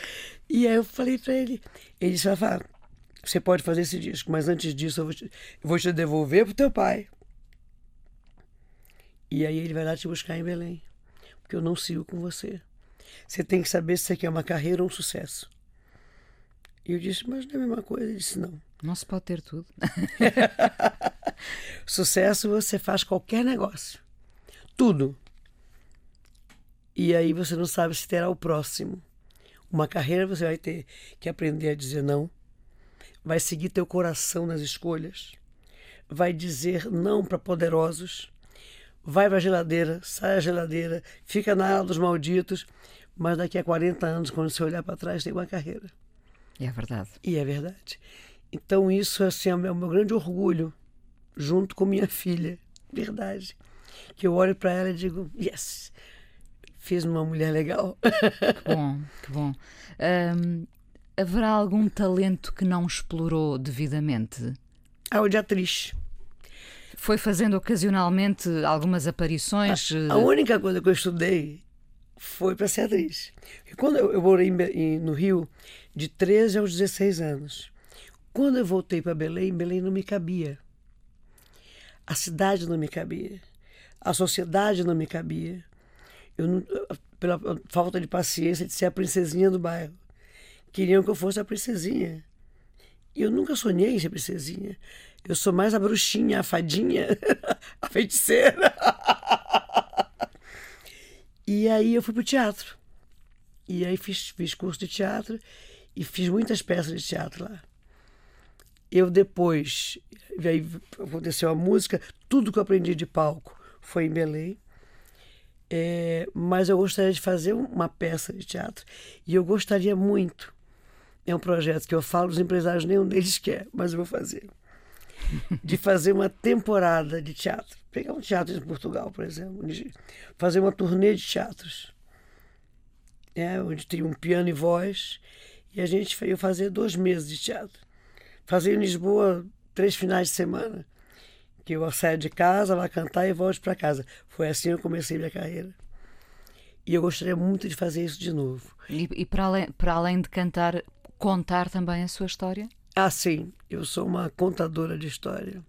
E aí eu falei pra ele, ele disse, Fafá, você pode fazer esse disco, mas antes disso eu vou te, eu vou te devolver pro teu pai. E aí ele vai lá te buscar em Belém, porque eu não sigo com você. Você tem que saber se você quer uma carreira ou um sucesso. E eu disse, mas não é a mesma coisa. Ele disse, não. Não se pode ter tudo. Sucesso você faz qualquer negócio. Tudo. E aí você não sabe se terá o próximo. Uma carreira você vai ter que aprender a dizer não. Vai seguir teu coração nas escolhas. Vai dizer não para poderosos. Vai para a geladeira, sai a geladeira, fica na ala dos malditos. Mas daqui a 40 anos, quando você olhar para trás, tem uma carreira. É verdade. E é verdade. Então isso assim, é o meu, grande orgulho, junto com minha filha. Verdade. Que eu olho para ela e digo, yes, fiz uma mulher legal. Que bom, que bom. Haverá algum talento que não explorou devidamente? Ah, o de atriz. Foi fazendo ocasionalmente algumas aparições? eh, A única coisa que eu estudei foi para ser atriz. E quando eu, eu morei em no Rio de 13 aos 16 anos. Quando eu voltei para Belém, Belém não me cabia. A cidade não me cabia. A sociedade não me cabia. Eu não, pela falta de paciência de ser a princesinha do bairro. Queriam que eu fosse a princesinha. E eu nunca sonhei em ser princesinha. Eu sou mais a bruxinha, a fadinha, a feiticeira. e aí eu fui pro teatro. E aí fiz, fiz curso de teatro e fiz muitas peças de teatro lá. Eu depois, aí aconteceu a música, tudo que eu aprendi de palco foi em Belém. É, mas eu gostaria de fazer uma peça de teatro e eu gostaria muito. É um projeto que eu falo, os empresários nenhum deles quer, mas eu vou fazer. De fazer uma temporada de teatro. Pegar um teatro em Portugal, por exemplo, fazer uma turnê de teatros. É, onde tem um piano e voz, e a gente ia fazer dois meses de teatro. Fazer em Lisboa três finais de semana que eu saio de casa, vá cantar e volte para casa. Foi assim que eu comecei minha carreira. E eu gostaria muito de fazer isso de novo. E, e para, além, para além de cantar, contar também a sua história? Ah, sim. Eu sou uma contadora de história.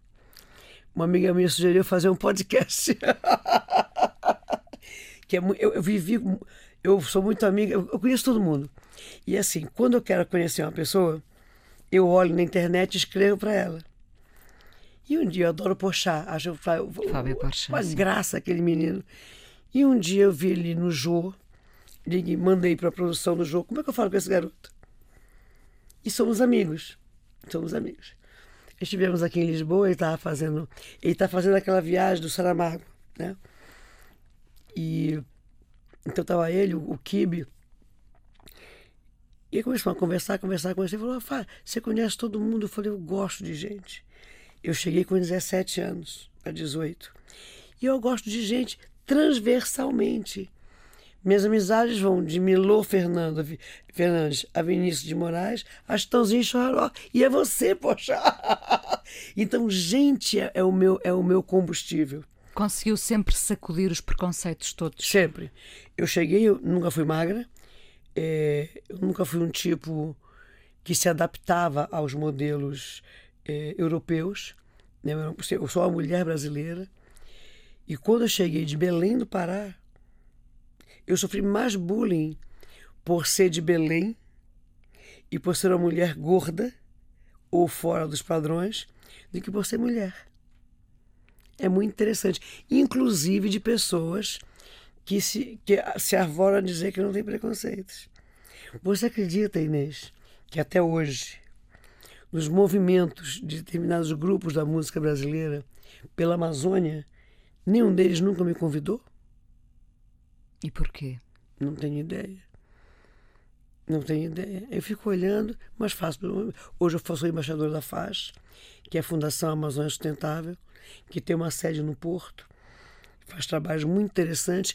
Uma amiga minha sugeriu fazer um podcast. que é, eu, eu vivi. Eu sou muito amiga, eu conheço todo mundo. E assim, quando eu quero conhecer uma pessoa, eu olho na internet e escrevo para ela. E um dia eu adoro Pochá, acho Fábio Porchat, uma sim. graça aquele menino. E um dia eu vi ele no Jô, liguei, mandei para a produção do Jô, como é que eu falo com esse garoto? E somos amigos, somos amigos. Estivemos aqui em Lisboa, ele estava fazendo, ele está fazendo aquela viagem do Saramago, né? E então estava ele, o, Kibe, e começamos a conversar, conversar, conversar. Ele falou: Fá, você conhece todo mundo? Eu falei: Eu gosto de gente. Eu cheguei com 17 anos, para 18. E eu gosto de gente transversalmente. Minhas amizades vão de Milô Fernando, Fernandes a Vinícius de Moraes, a Chitãozinho Choró. E é você, poxa! Então, gente é, é, o meu, é o meu combustível. Conseguiu sempre sacudir os preconceitos todos? Sempre. Eu cheguei, eu nunca fui magra, é, eu nunca fui um tipo que se adaptava aos modelos é, europeus. Né? Eu sou uma mulher brasileira. E quando eu cheguei de Belém do Pará, eu sofri mais bullying por ser de Belém e por ser uma mulher gorda ou fora dos padrões do que por ser mulher. É muito interessante. Inclusive de pessoas que se, que se arvoram a dizer que não tem preconceitos. Você acredita, Inês, que até hoje, nos movimentos de determinados grupos da música brasileira pela Amazônia, nenhum deles nunca me convidou? E porquê? Não tenho ideia. Não tenho ideia. Eu fico olhando, mas faço. Hoje eu sou embaixador da FAS, que é a Fundação Amazônia Sustentável, que tem uma sede no Porto, faz trabalhos muito interessantes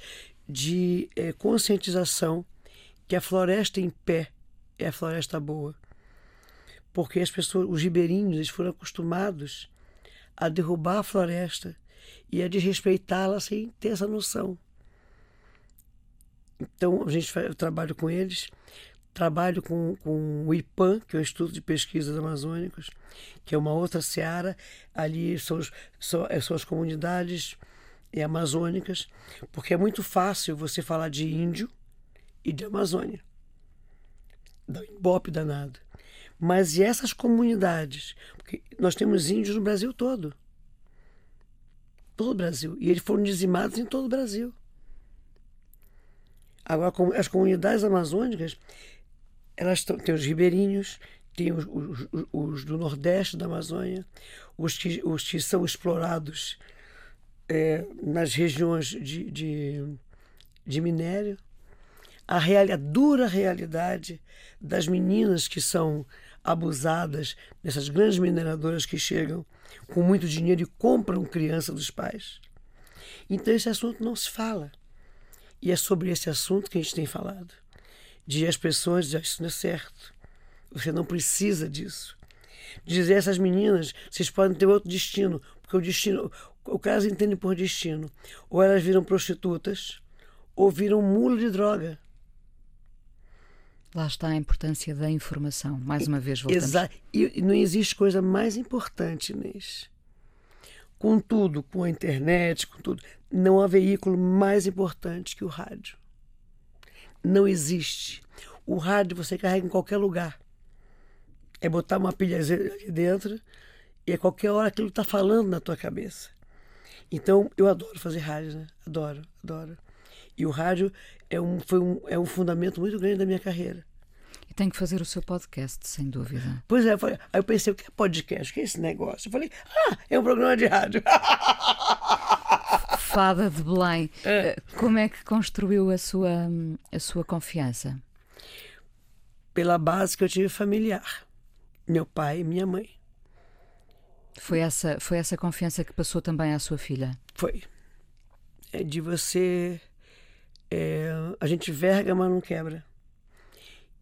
de é, conscientização que a floresta em pé é a floresta boa. Porque as pessoas, os ribeirinhos, eles foram acostumados a derrubar a floresta e a desrespeitá-la sem ter essa noção. Então, a gente eu trabalho com eles, trabalho com, com o IPAM, que é o Instituto de Pesquisas Amazônicas, que é uma outra seara. Ali são, são, são as comunidades amazônicas, porque é muito fácil você falar de índio e de Amazônia. Dá um embope danado. Mas e essas comunidades? Porque nós temos índios no Brasil todo. Todo o Brasil. E eles foram dizimados em todo o Brasil. Agora, as comunidades amazônicas, elas têm os ribeirinhos, tem os, os, os, do Nordeste da Amazônia, os que, os que são explorados é, nas regiões de, de, de minério, a, real, a dura realidade das meninas que são abusadas nessas grandes mineradoras que chegam com muito dinheiro e compram criança dos pais. Então esse assunto não se fala. E é sobre esse assunto que a gente tem falado. De as pessoas dizer, isso não é certo. Você não precisa disso. Dizer a essas meninas, vocês podem ter outro destino, porque o destino, o caso entende por destino. Ou elas viram prostitutas, ou viram mulo de droga. Lá está a importância da informação. Mais uma vez voltamos. Exato. E não existe coisa mais importante, Inês. Com tudo, com a internet, com tudo, não há veículo mais importante que o rádio. Não existe. O rádio você carrega em qualquer lugar. É botar uma pilha aqui dentro e a qualquer hora aquilo está falando na tua cabeça. Então eu adoro fazer rádio, né? Adoro, adoro. E o rádio é um, foi um, é um fundamento muito grande da minha carreira. E tem que fazer o seu podcast, sem dúvida. Pois é, falei, aí eu pensei, o que é podcast? O que é esse negócio? Eu falei, ah, é um programa de rádio. Fada de Belém, é. como é que construiu a sua, a sua confiança? Pela base que eu tive familiar. Meu pai e minha mãe. Foi essa, foi essa confiança que passou também à sua filha? Foi. É de você. É, a gente verga, mas não quebra.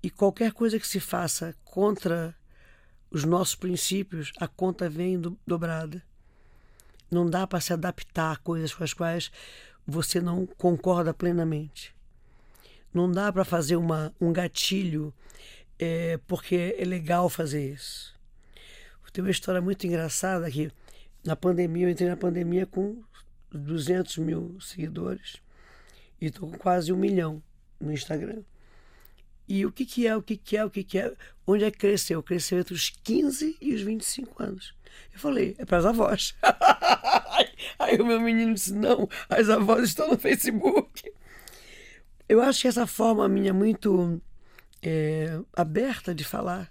E qualquer coisa que se faça contra os nossos princípios, a conta vem do, dobrada. Não dá para se adaptar a coisas com as quais você não concorda plenamente. Não dá para fazer uma, um gatilho é, porque é legal fazer isso. Tem uma história muito engraçada que na pandemia, eu entrei na pandemia com 200 mil seguidores e estou com quase um milhão no Instagram. E o que, que é, o que, que é, o que, que é? Onde é que cresceu? Cresceu entre os 15 e os 25 anos. Eu falei, é para as avós. Aí o meu menino disse: não, as avós estão no Facebook. Eu acho que essa forma minha muito é, aberta de falar.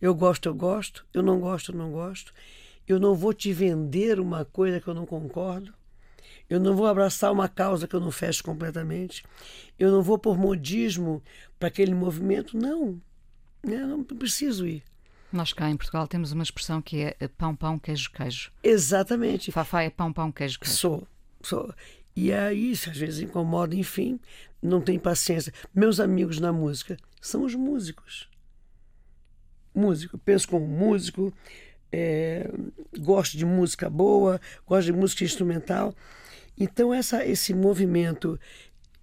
Eu gosto, eu gosto. Eu não gosto, eu não gosto. Eu não vou te vender uma coisa que eu não concordo. Eu não vou abraçar uma causa que eu não fecho completamente. Eu não vou por modismo para aquele movimento. Não. Eu né? não preciso ir. Nós cá em Portugal temos uma expressão que é pão, pão, queijo, queijo. Exatamente. Fafá é pão, pão, queijo, queijo. Sou, sou. E aí, isso às vezes incomoda, enfim, não tem paciência. Meus amigos na música são os músicos. Músico, penso como músico, é, gosto de música boa, gosto de música instrumental. Então essa, esse movimento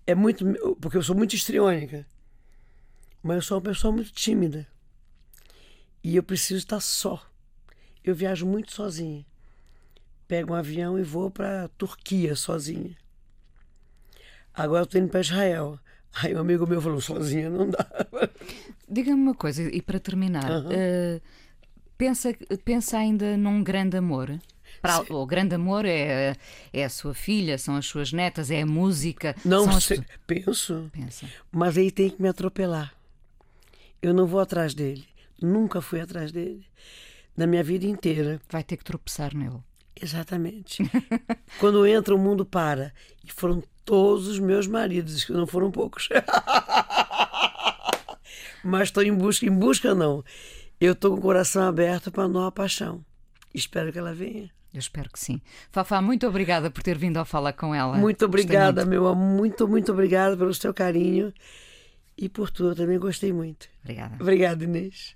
é muito. Porque eu sou muito histriônica, mas eu sou uma pessoa muito tímida. E eu preciso estar só. Eu viajo muito sozinha. Pego um avião e vou para Turquia sozinha. Agora eu estou indo para Israel. Aí um amigo meu falou: sozinha não dá. Diga-me uma coisa, e para terminar, uhum. uh, pensa, pensa ainda num grande amor? Para, o grande amor é, é a sua filha, são as suas netas, é a música. Não as... sei, penso. Pensa. Mas aí tem que me atropelar. Eu não vou atrás dele. Nunca fui atrás dele. Na minha vida inteira. Vai ter que tropeçar nele. Exatamente. Quando entra, o mundo para. E foram todos os meus maridos, que não foram poucos. Mas estou em busca, em busca não. Eu estou com o coração aberto para a nova paixão. Espero que ela venha. Eu espero que sim. Fafá, muito obrigada por ter vindo ao falar com ela. Muito obrigada, muito. meu amor. Muito, muito obrigada pelo seu carinho e por tudo. Eu também gostei muito. Obrigada. Obrigada, Inês